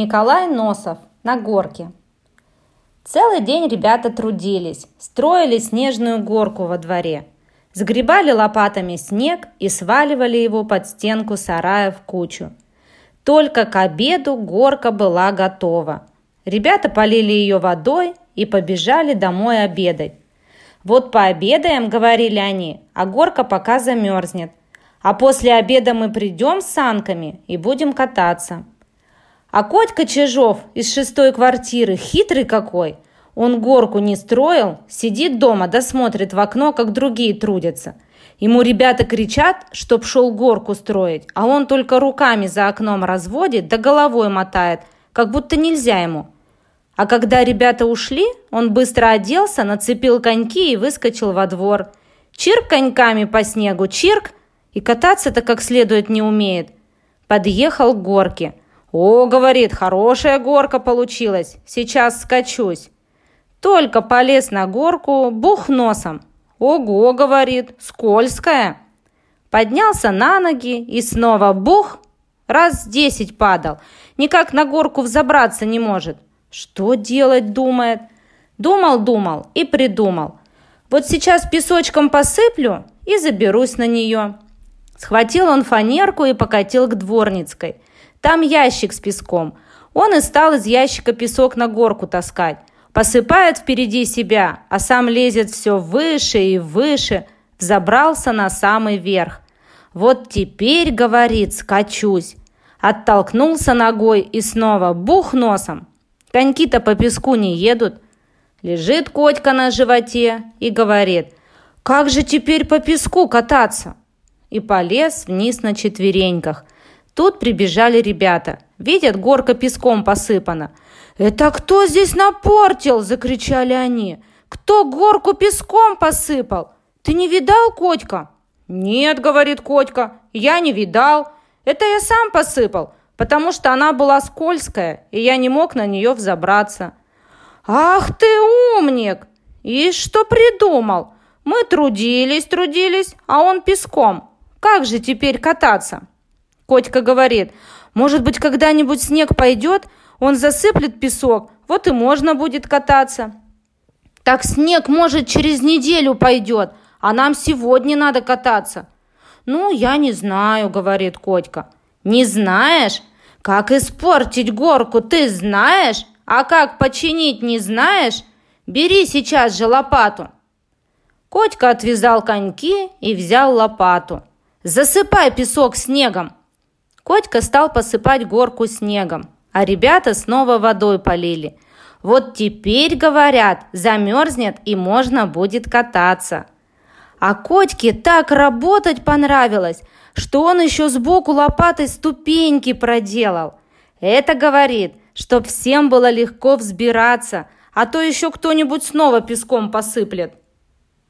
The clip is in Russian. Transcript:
Николай Носов на горке. Целый день ребята трудились, строили снежную горку во дворе. Сгребали лопатами снег и сваливали его под стенку сарая в кучу. Только к обеду горка была готова. Ребята полили ее водой и побежали домой обедать. «Вот пообедаем», — говорили они, — «а горка пока замерзнет. А после обеда мы придем с санками и будем кататься». А Котька Чижов из шестой квартиры хитрый какой. Он горку не строил, сидит дома да смотрит в окно, как другие трудятся. Ему ребята кричат, чтоб шел горку строить, а он только руками за окном разводит да головой мотает, как будто нельзя ему. А когда ребята ушли, он быстро оделся, нацепил коньки и выскочил во двор. Чирк коньками по снегу, чирк, и кататься-то как следует не умеет. Подъехал к горке – «О, — говорит, — хорошая горка получилась, сейчас скачусь». Только полез на горку, бух носом. «Ого, — говорит, — скользкая». Поднялся на ноги и снова бух, раз десять падал. Никак на горку взобраться не может. Что делать, думает. Думал-думал и придумал. Вот сейчас песочком посыплю и заберусь на нее. Схватил он фанерку и покатил к дворницкой – там ящик с песком. Он и стал из ящика песок на горку таскать. Посыпает впереди себя, а сам лезет все выше и выше. Взобрался на самый верх. Вот теперь, говорит, скачусь. Оттолкнулся ногой и снова бух носом. Коньки-то по песку не едут. Лежит котика на животе и говорит, «Как же теперь по песку кататься?» И полез вниз на четвереньках – Тут прибежали ребята. Видят, горка песком посыпана. «Это кто здесь напортил?» – закричали они. «Кто горку песком посыпал? Ты не видал, Котька?» «Нет», – говорит Котька, – «я не видал. Это я сам посыпал, потому что она была скользкая, и я не мог на нее взобраться». «Ах ты умник! И что придумал? Мы трудились, трудились, а он песком. Как же теперь кататься?» Котька говорит, может быть, когда-нибудь снег пойдет, он засыплет песок, вот и можно будет кататься. Так снег, может, через неделю пойдет, а нам сегодня надо кататься. Ну, я не знаю, говорит Котька. Не знаешь? Как испортить горку, ты знаешь? А как починить не знаешь? Бери сейчас же лопату. Котька отвязал коньки и взял лопату. Засыпай песок снегом. Котька стал посыпать горку снегом, а ребята снова водой полили. Вот теперь, говорят, замерзнет и можно будет кататься. А Котьке так работать понравилось, что он еще сбоку лопатой ступеньки проделал. Это говорит, чтоб всем было легко взбираться, а то еще кто-нибудь снова песком посыплет.